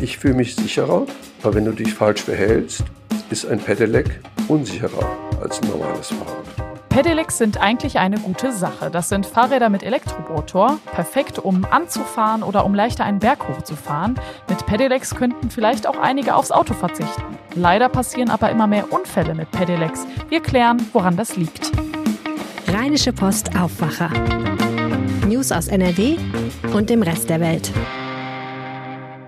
Ich fühle mich sicherer, aber wenn du dich falsch verhältst, ist ein Pedelec unsicherer als ein normales Fahrrad. Pedelecs sind eigentlich eine gute Sache. Das sind Fahrräder mit Elektromotor, perfekt um anzufahren oder um leichter einen Berg hochzufahren. Mit Pedelecs könnten vielleicht auch einige aufs Auto verzichten. Leider passieren aber immer mehr Unfälle mit Pedelecs. Wir klären, woran das liegt. Rheinische Post Aufwacher. News aus NRW und dem Rest der Welt.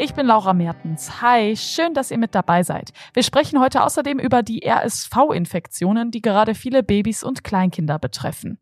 Ich bin Laura Mertens. Hi, schön, dass ihr mit dabei seid. Wir sprechen heute außerdem über die RSV-Infektionen, die gerade viele Babys und Kleinkinder betreffen.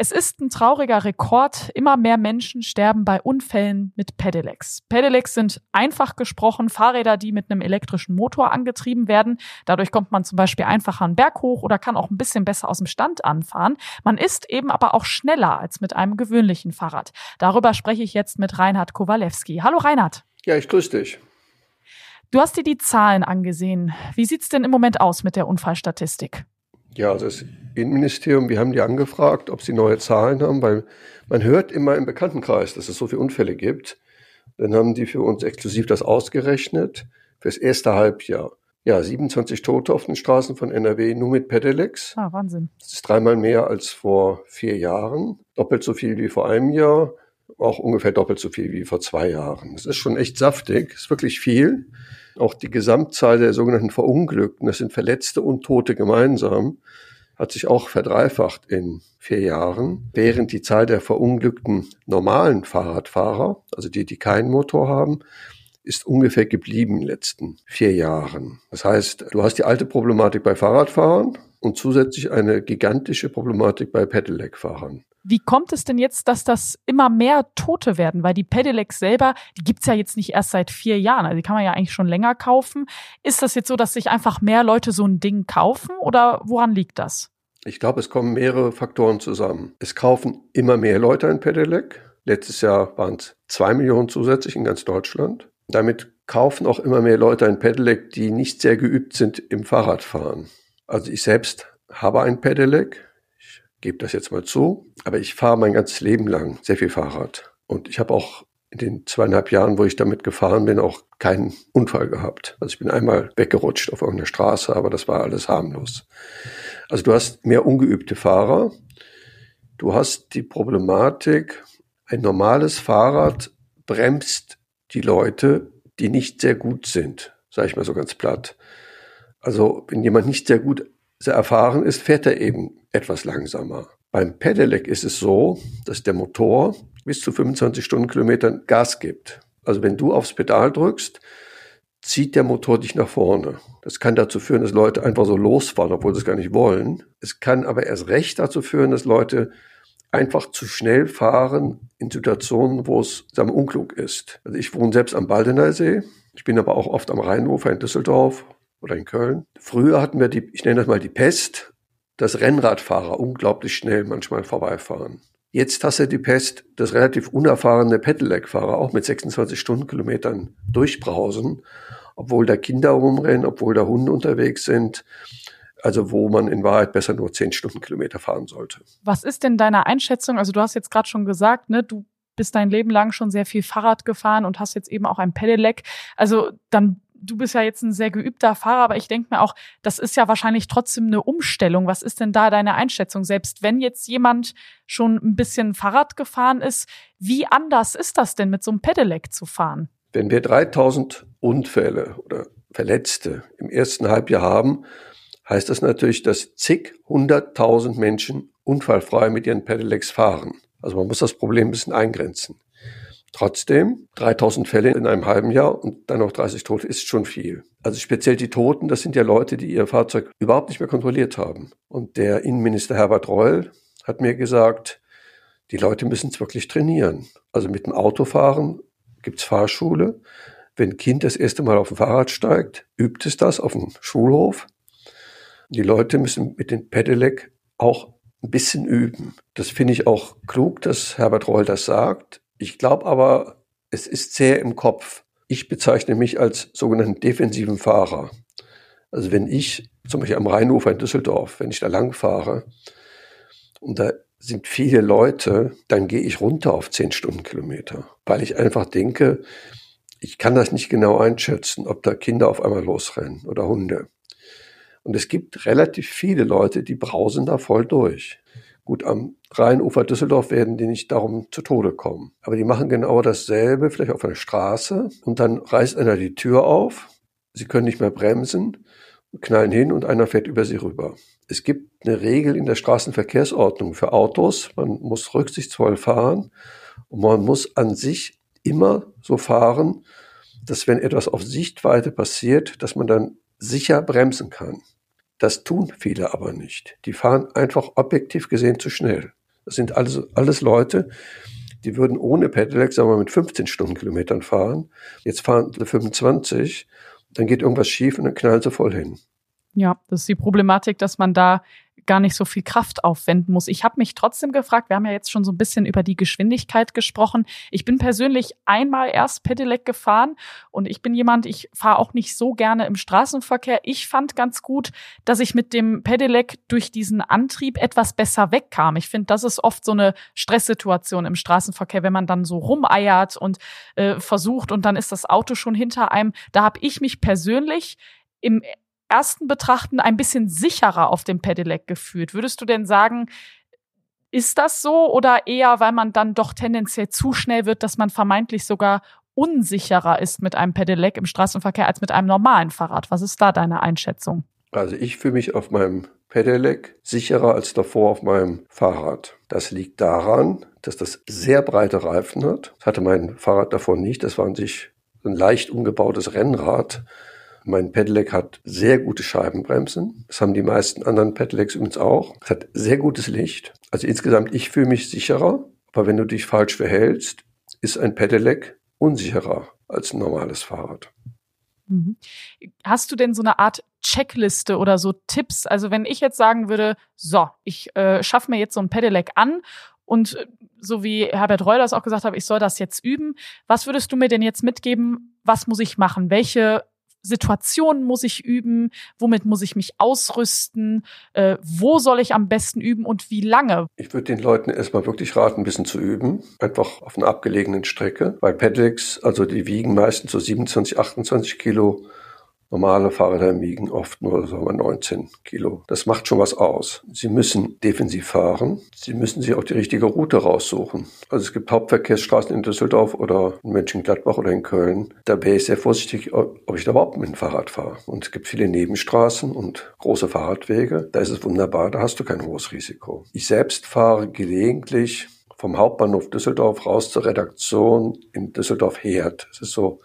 Es ist ein trauriger Rekord. Immer mehr Menschen sterben bei Unfällen mit Pedelecs. Pedelecs sind einfach gesprochen Fahrräder, die mit einem elektrischen Motor angetrieben werden. Dadurch kommt man zum Beispiel einfacher einen Berg hoch oder kann auch ein bisschen besser aus dem Stand anfahren. Man ist eben aber auch schneller als mit einem gewöhnlichen Fahrrad. Darüber spreche ich jetzt mit Reinhard Kowalewski. Hallo Reinhard. Ja, ich grüße dich. Du hast dir die Zahlen angesehen. Wie sieht's denn im Moment aus mit der Unfallstatistik? Ja, also das Innenministerium, wir haben die angefragt, ob sie neue Zahlen haben, weil man hört immer im Bekanntenkreis, dass es so viele Unfälle gibt. Dann haben die für uns exklusiv das ausgerechnet fürs erste Halbjahr. Ja, 27 Tote auf den Straßen von NRW nur mit Pedelecs. Ah, Wahnsinn. Das ist dreimal mehr als vor vier Jahren. Doppelt so viel wie vor einem Jahr. Auch ungefähr doppelt so viel wie vor zwei Jahren. Das ist schon echt saftig. Das ist wirklich viel. Auch die Gesamtzahl der sogenannten Verunglückten, das sind Verletzte und Tote gemeinsam, hat sich auch verdreifacht in vier Jahren, während die Zahl der verunglückten normalen Fahrradfahrer, also die, die keinen Motor haben, ist ungefähr geblieben in den letzten vier Jahren. Das heißt, du hast die alte Problematik bei Fahrradfahrern und zusätzlich eine gigantische Problematik bei Pedelec-Fahrern. Wie kommt es denn jetzt, dass das immer mehr Tote werden? Weil die Pedelecs selber, die gibt's ja jetzt nicht erst seit vier Jahren. Also die kann man ja eigentlich schon länger kaufen. Ist das jetzt so, dass sich einfach mehr Leute so ein Ding kaufen oder woran liegt das? Ich glaube, es kommen mehrere Faktoren zusammen. Es kaufen immer mehr Leute ein Pedelec. Letztes Jahr waren es zwei Millionen zusätzlich in ganz Deutschland. Damit kaufen auch immer mehr Leute ein Pedelec, die nicht sehr geübt sind im Fahrradfahren. Also ich selbst habe ein Pedelec, gebe das jetzt mal zu. Aber ich fahre mein ganzes Leben lang sehr viel Fahrrad. Und ich habe auch in den zweieinhalb Jahren, wo ich damit gefahren bin, auch keinen Unfall gehabt. Also ich bin einmal weggerutscht auf irgendeiner Straße, aber das war alles harmlos. Also du hast mehr ungeübte Fahrer. Du hast die Problematik, ein normales Fahrrad bremst die Leute, die nicht sehr gut sind, sage ich mal so ganz platt. Also wenn jemand nicht sehr gut sehr erfahren ist, fährt er eben etwas langsamer. Beim Pedelec ist es so, dass der Motor bis zu 25 Stundenkilometern Gas gibt. Also wenn du aufs Pedal drückst, zieht der Motor dich nach vorne. Das kann dazu führen, dass Leute einfach so losfahren, obwohl sie es gar nicht wollen. Es kann aber erst recht dazu führen, dass Leute einfach zu schnell fahren in Situationen, wo es am unklug ist. Also ich wohne selbst am Baldener See. Ich bin aber auch oft am Rheinufer in Düsseldorf oder in Köln. Früher hatten wir die, ich nenne das mal die Pest, dass Rennradfahrer unglaublich schnell manchmal vorbeifahren. Jetzt hast du die Pest, dass relativ unerfahrene Pedelec-Fahrer auch mit 26 Stundenkilometern durchbrausen, obwohl da Kinder rumrennen, obwohl da Hunde unterwegs sind. Also wo man in Wahrheit besser nur 10 Stundenkilometer fahren sollte. Was ist denn deine Einschätzung? Also du hast jetzt gerade schon gesagt, ne, du bist dein Leben lang schon sehr viel Fahrrad gefahren und hast jetzt eben auch ein Pedelec. Also dann du bist ja jetzt ein sehr geübter Fahrer, aber ich denke mir auch, das ist ja wahrscheinlich trotzdem eine Umstellung. Was ist denn da deine Einschätzung? Selbst wenn jetzt jemand schon ein bisschen Fahrrad gefahren ist, wie anders ist das denn mit so einem Pedelec zu fahren? Wenn wir 3000 Unfälle oder Verletzte im ersten Halbjahr haben, heißt das natürlich, dass zig hunderttausend Menschen unfallfrei mit ihren Pedelecs fahren. Also man muss das Problem ein bisschen eingrenzen. Trotzdem, 3000 Fälle in einem halben Jahr und dann noch 30 Tote ist schon viel. Also speziell die Toten, das sind ja Leute, die ihr Fahrzeug überhaupt nicht mehr kontrolliert haben. Und der Innenminister Herbert Reul hat mir gesagt, die Leute müssen es wirklich trainieren. Also mit dem Autofahren gibt's Fahrschule. Wenn ein Kind das erste Mal auf dem Fahrrad steigt, übt es das auf dem Schulhof. Die Leute müssen mit dem Pedelec auch ein bisschen üben. Das finde ich auch klug, dass Herbert Reul das sagt. Ich glaube aber, es ist sehr im Kopf. Ich bezeichne mich als sogenannten defensiven Fahrer. Also wenn ich zum Beispiel am Rheinufer in Düsseldorf, wenn ich da lang fahre und da sind viele Leute, dann gehe ich runter auf 10 Stundenkilometer, weil ich einfach denke, Ich kann das nicht genau einschätzen, ob da Kinder auf einmal losrennen oder Hunde. Und es gibt relativ viele Leute, die brausen da voll durch. Gut, am Rheinufer Düsseldorf werden die nicht darum zu Tode kommen. Aber die machen genau dasselbe, vielleicht auf einer Straße. Und dann reißt einer die Tür auf. Sie können nicht mehr bremsen, knallen hin und einer fährt über sie rüber. Es gibt eine Regel in der Straßenverkehrsordnung für Autos. Man muss rücksichtsvoll fahren und man muss an sich immer so fahren, dass wenn etwas auf Sichtweite passiert, dass man dann sicher bremsen kann. Das tun viele aber nicht. Die fahren einfach objektiv gesehen zu schnell. Das sind alles, alles Leute, die würden ohne Pedelec, sagen wir mal, mit 15 Stundenkilometern fahren. Jetzt fahren sie 25, dann geht irgendwas schief und dann knallen sie voll hin. Ja, das ist die Problematik, dass man da gar nicht so viel Kraft aufwenden muss. Ich habe mich trotzdem gefragt, wir haben ja jetzt schon so ein bisschen über die Geschwindigkeit gesprochen. Ich bin persönlich einmal erst Pedelec gefahren und ich bin jemand, ich fahre auch nicht so gerne im Straßenverkehr. Ich fand ganz gut, dass ich mit dem Pedelec durch diesen Antrieb etwas besser wegkam. Ich finde, das ist oft so eine Stresssituation im Straßenverkehr, wenn man dann so rumeiert und äh, versucht und dann ist das Auto schon hinter einem. Da habe ich mich persönlich im ersten Betrachten ein bisschen sicherer auf dem Pedelec gefühlt. Würdest du denn sagen, ist das so oder eher, weil man dann doch tendenziell zu schnell wird, dass man vermeintlich sogar unsicherer ist mit einem Pedelec im Straßenverkehr als mit einem normalen Fahrrad? Was ist da deine Einschätzung? Also ich fühle mich auf meinem Pedelec sicherer als davor auf meinem Fahrrad. Das liegt daran, dass das sehr breite Reifen hat. Das hatte mein Fahrrad davor nicht. Das war an sich ein leicht umgebautes Rennrad mein Pedelec hat sehr gute Scheibenbremsen. Das haben die meisten anderen Pedelecs übrigens auch. Es hat sehr gutes Licht. Also insgesamt, ich fühle mich sicherer. Aber wenn du dich falsch verhältst, ist ein Pedelec unsicherer als ein normales Fahrrad. Mhm. Hast du denn so eine Art Checkliste oder so Tipps? Also wenn ich jetzt sagen würde, so, ich äh, schaffe mir jetzt so ein Pedelec an und äh, so wie Herbert Reuler es auch gesagt hat, ich soll das jetzt üben. Was würdest du mir denn jetzt mitgeben? Was muss ich machen? Welche Situationen muss ich üben, womit muss ich mich ausrüsten, äh, wo soll ich am besten üben und wie lange? Ich würde den Leuten erstmal wirklich raten, ein bisschen zu üben, einfach auf einer abgelegenen Strecke, weil Pedelecs, also die wiegen meistens so 27, 28 Kilo Normale Fahrräder wiegen oft nur sagen wir, 19 Kilo. Das macht schon was aus. Sie müssen defensiv fahren. Sie müssen sich auch die richtige Route raussuchen. Also es gibt Hauptverkehrsstraßen in Düsseldorf oder in Mönchengladbach oder in Köln. Da wäre ich sehr vorsichtig, ob ich da überhaupt mit dem Fahrrad fahre. Und es gibt viele Nebenstraßen und große Fahrradwege. Da ist es wunderbar, da hast du kein hohes Risiko. Ich selbst fahre gelegentlich vom Hauptbahnhof Düsseldorf raus zur Redaktion in Düsseldorf-Herd. Das ist so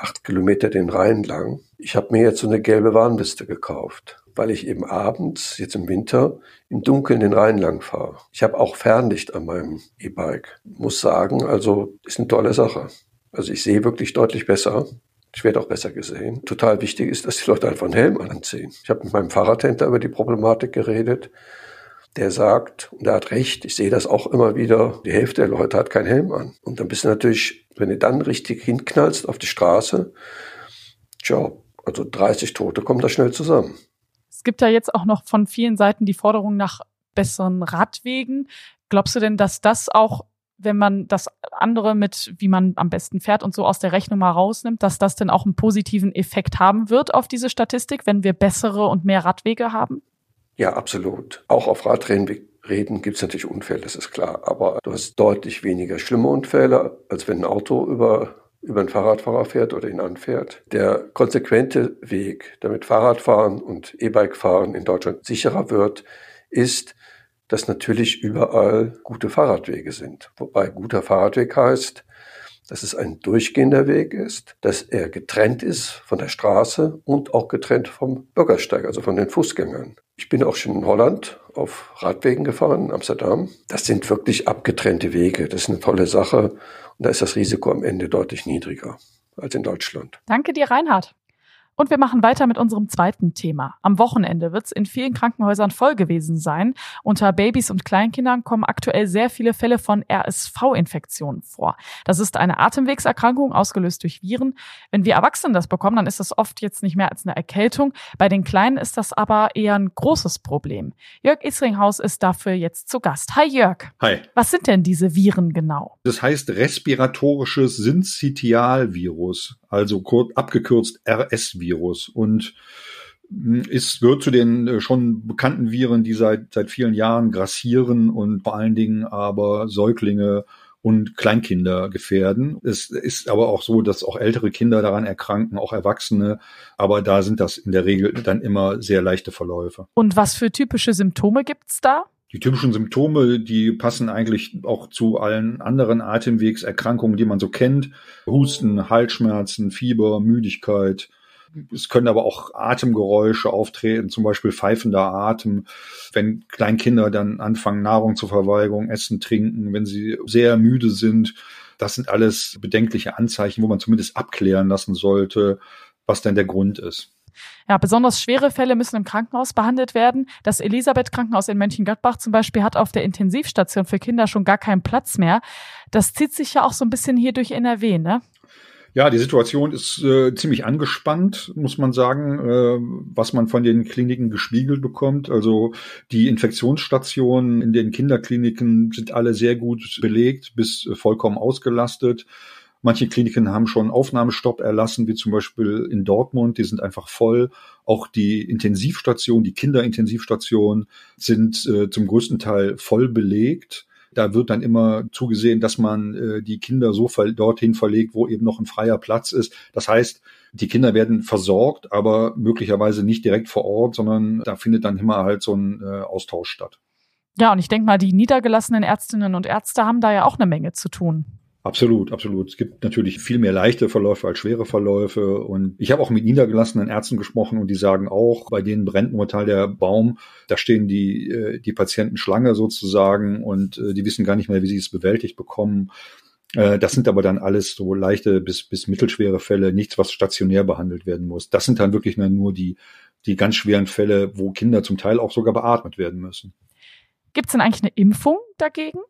acht Kilometer den Rhein lang. Ich habe mir jetzt so eine gelbe Warnliste gekauft, weil ich eben abends, jetzt im Winter, im Dunkeln den Rhein lang fahre. Ich habe auch Fernlicht an meinem E-Bike. Muss sagen, also ist eine tolle Sache. Also ich sehe wirklich deutlich besser. Ich werde auch besser gesehen. Total wichtig ist, dass die Leute einfach einen Helm anziehen. Ich habe mit meinem Fahrradhändler über die Problematik geredet der sagt, und er hat recht, ich sehe das auch immer wieder, die Hälfte der Leute hat keinen Helm an. Und dann bist du natürlich, wenn du dann richtig hinknallst auf die Straße, tja, also 30 Tote kommen da schnell zusammen. Es gibt ja jetzt auch noch von vielen Seiten die Forderung nach besseren Radwegen. Glaubst du denn, dass das auch, wenn man das andere mit, wie man am besten fährt und so aus der Rechnung mal rausnimmt, dass das denn auch einen positiven Effekt haben wird auf diese Statistik, wenn wir bessere und mehr Radwege haben? Ja, absolut. Auch auf Radreden gibt es natürlich Unfälle, das ist klar. Aber du hast deutlich weniger schlimme Unfälle, als wenn ein Auto über über einen Fahrradfahrer fährt oder ihn anfährt. Der konsequente Weg, damit Fahrradfahren und E-Bike-Fahren in Deutschland sicherer wird, ist, dass natürlich überall gute Fahrradwege sind. Wobei guter Fahrradweg heißt, dass es ein durchgehender Weg ist, dass er getrennt ist von der Straße und auch getrennt vom Bürgersteig, also von den Fußgängern. Ich bin auch schon in Holland auf Radwegen gefahren, in Amsterdam. Das sind wirklich abgetrennte Wege. Das ist eine tolle Sache. Und da ist das Risiko am Ende deutlich niedriger als in Deutschland. Danke dir, Reinhard. Und wir machen weiter mit unserem zweiten Thema. Am Wochenende wird es in vielen Krankenhäusern voll gewesen sein. Unter Babys und Kleinkindern kommen aktuell sehr viele Fälle von RSV-Infektionen vor. Das ist eine Atemwegserkrankung, ausgelöst durch Viren. Wenn wir Erwachsene das bekommen, dann ist das oft jetzt nicht mehr als eine Erkältung. Bei den Kleinen ist das aber eher ein großes Problem. Jörg Isringhaus ist dafür jetzt zu Gast. Hi Jörg. Hi. Was sind denn diese Viren genau? Das heißt respiratorisches Syncytialvirus, also abgekürzt RS-Virus. Virus und es hm, gehört zu den äh, schon bekannten Viren, die seit, seit vielen Jahren grassieren und vor allen Dingen aber Säuglinge und Kleinkinder gefährden. Es ist aber auch so, dass auch ältere Kinder daran erkranken, auch Erwachsene. Aber da sind das in der Regel dann immer sehr leichte Verläufe. Und was für typische Symptome gibt's da? Die typischen Symptome, die passen eigentlich auch zu allen anderen Atemwegserkrankungen, die man so kennt. Husten, Halsschmerzen, Fieber, Müdigkeit, es können aber auch Atemgeräusche auftreten, zum Beispiel pfeifender Atem, wenn Kleinkinder dann anfangen, Nahrung zu verweigern, essen, trinken, wenn sie sehr müde sind. Das sind alles bedenkliche Anzeichen, wo man zumindest abklären lassen sollte, was denn der Grund ist. Ja, besonders schwere Fälle müssen im Krankenhaus behandelt werden. Das Elisabeth-Krankenhaus in Mönchengladbach zum Beispiel hat auf der Intensivstation für Kinder schon gar keinen Platz mehr. Das zieht sich ja auch so ein bisschen hier durch NRW, ne? Ja, die Situation ist äh, ziemlich angespannt, muss man sagen, äh, was man von den Kliniken gespiegelt bekommt. Also die Infektionsstationen in den Kinderkliniken sind alle sehr gut belegt, bis äh, vollkommen ausgelastet. Manche Kliniken haben schon Aufnahmestopp erlassen, wie zum Beispiel in Dortmund. Die sind einfach voll. Auch die Intensivstationen, die Kinderintensivstationen sind äh, zum größten Teil voll belegt. Da wird dann immer zugesehen, dass man äh, die Kinder so ver dorthin verlegt, wo eben noch ein freier Platz ist. Das heißt, die Kinder werden versorgt, aber möglicherweise nicht direkt vor Ort, sondern da findet dann immer halt so ein äh, Austausch statt. Ja, und ich denke mal, die niedergelassenen Ärztinnen und Ärzte haben da ja auch eine Menge zu tun. Absolut, absolut. Es gibt natürlich viel mehr leichte Verläufe als schwere Verläufe. Und ich habe auch mit niedergelassenen Ärzten gesprochen und die sagen auch, bei denen brennt momentan der Baum. Da stehen die, äh, die Patienten Schlange sozusagen und äh, die wissen gar nicht mehr, wie sie es bewältigt bekommen. Äh, das sind aber dann alles so leichte bis, bis mittelschwere Fälle, nichts, was stationär behandelt werden muss. Das sind dann wirklich nur die, die ganz schweren Fälle, wo Kinder zum Teil auch sogar beatmet werden müssen. Gibt es denn eigentlich eine Impfung dagegen?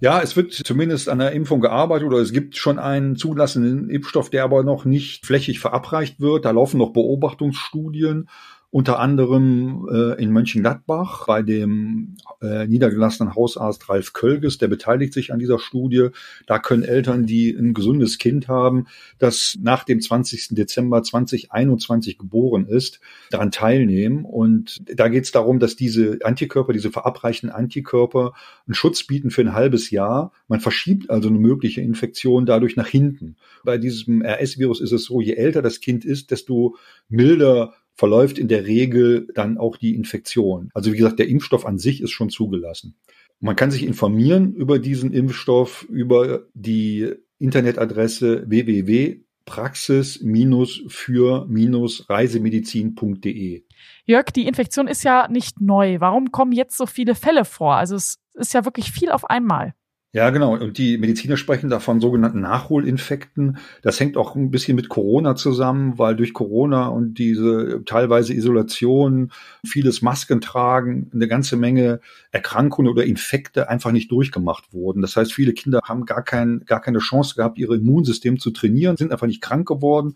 Ja, es wird zumindest an der Impfung gearbeitet oder es gibt schon einen zulassenden Impfstoff, der aber noch nicht flächig verabreicht wird. Da laufen noch Beobachtungsstudien unter anderem äh, in Mönchengladbach bei dem äh, niedergelassenen Hausarzt Ralf Kölges, der beteiligt sich an dieser Studie. Da können Eltern, die ein gesundes Kind haben, das nach dem 20. Dezember 2021 geboren ist, daran teilnehmen. Und da geht es darum, dass diese Antikörper, diese verabreichten Antikörper einen Schutz bieten für ein halbes Jahr. Man verschiebt also eine mögliche Infektion dadurch nach hinten. Bei diesem RS-Virus ist es so, je älter das Kind ist, desto milder verläuft in der Regel dann auch die Infektion. Also wie gesagt, der Impfstoff an sich ist schon zugelassen. Man kann sich informieren über diesen Impfstoff über die Internetadresse www.praxis-für-reisemedizin.de. Jörg, die Infektion ist ja nicht neu. Warum kommen jetzt so viele Fälle vor? Also es ist ja wirklich viel auf einmal. Ja, genau. Und die Mediziner sprechen davon sogenannten Nachholinfekten. Das hängt auch ein bisschen mit Corona zusammen, weil durch Corona und diese teilweise Isolation, vieles Masken tragen, eine ganze Menge Erkrankungen oder Infekte einfach nicht durchgemacht wurden. Das heißt, viele Kinder haben gar, kein, gar keine Chance gehabt, ihr Immunsystem zu trainieren, sind einfach nicht krank geworden.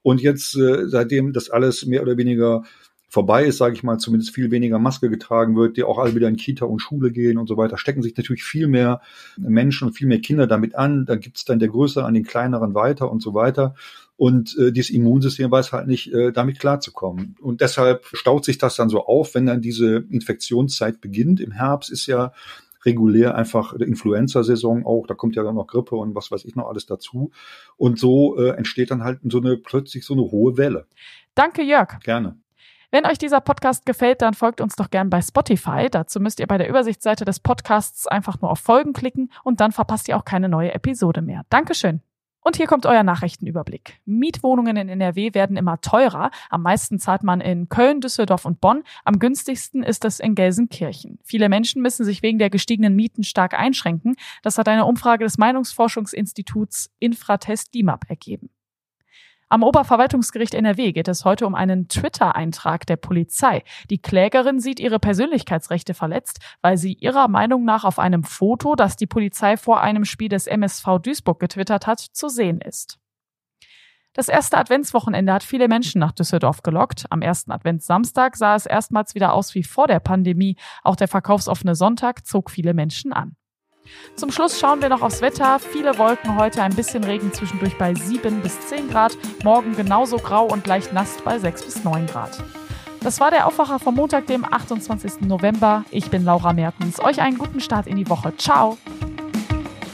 Und jetzt, äh, seitdem das alles mehr oder weniger vorbei ist, sage ich mal, zumindest viel weniger Maske getragen wird, die auch alle wieder in Kita und Schule gehen und so weiter, stecken sich natürlich viel mehr Menschen und viel mehr Kinder damit an. Da gibt es dann der Größere an den kleineren weiter und so weiter. Und äh, dieses Immunsystem weiß halt nicht, äh, damit klarzukommen. Und deshalb staut sich das dann so auf, wenn dann diese Infektionszeit beginnt. Im Herbst ist ja regulär einfach Influenza-Saison auch, da kommt ja dann noch Grippe und was weiß ich noch alles dazu. Und so äh, entsteht dann halt so eine plötzlich so eine hohe Welle. Danke, Jörg. Gerne. Wenn euch dieser Podcast gefällt, dann folgt uns doch gern bei Spotify. Dazu müsst ihr bei der Übersichtsseite des Podcasts einfach nur auf Folgen klicken und dann verpasst ihr auch keine neue Episode mehr. Dankeschön. Und hier kommt euer Nachrichtenüberblick. Mietwohnungen in NRW werden immer teurer. Am meisten zahlt man in Köln, Düsseldorf und Bonn. Am günstigsten ist es in Gelsenkirchen. Viele Menschen müssen sich wegen der gestiegenen Mieten stark einschränken. Das hat eine Umfrage des Meinungsforschungsinstituts Infratest DIMAP ergeben. Am Oberverwaltungsgericht NRW geht es heute um einen Twitter-Eintrag der Polizei. Die Klägerin sieht ihre Persönlichkeitsrechte verletzt, weil sie ihrer Meinung nach auf einem Foto, das die Polizei vor einem Spiel des MSV Duisburg getwittert hat, zu sehen ist. Das erste Adventswochenende hat viele Menschen nach Düsseldorf gelockt. Am ersten Adventssamstag sah es erstmals wieder aus wie vor der Pandemie. Auch der verkaufsoffene Sonntag zog viele Menschen an. Zum Schluss schauen wir noch aufs Wetter. Viele Wolken heute, ein bisschen Regen zwischendurch bei 7 bis 10 Grad. Morgen genauso grau und leicht nass bei 6 bis 9 Grad. Das war der Aufwacher vom Montag, dem 28. November. Ich bin Laura Mertens. Euch einen guten Start in die Woche. Ciao.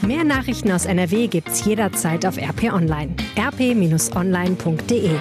Mehr Nachrichten aus NRW gibt's jederzeit auf RP Online. rp-online.de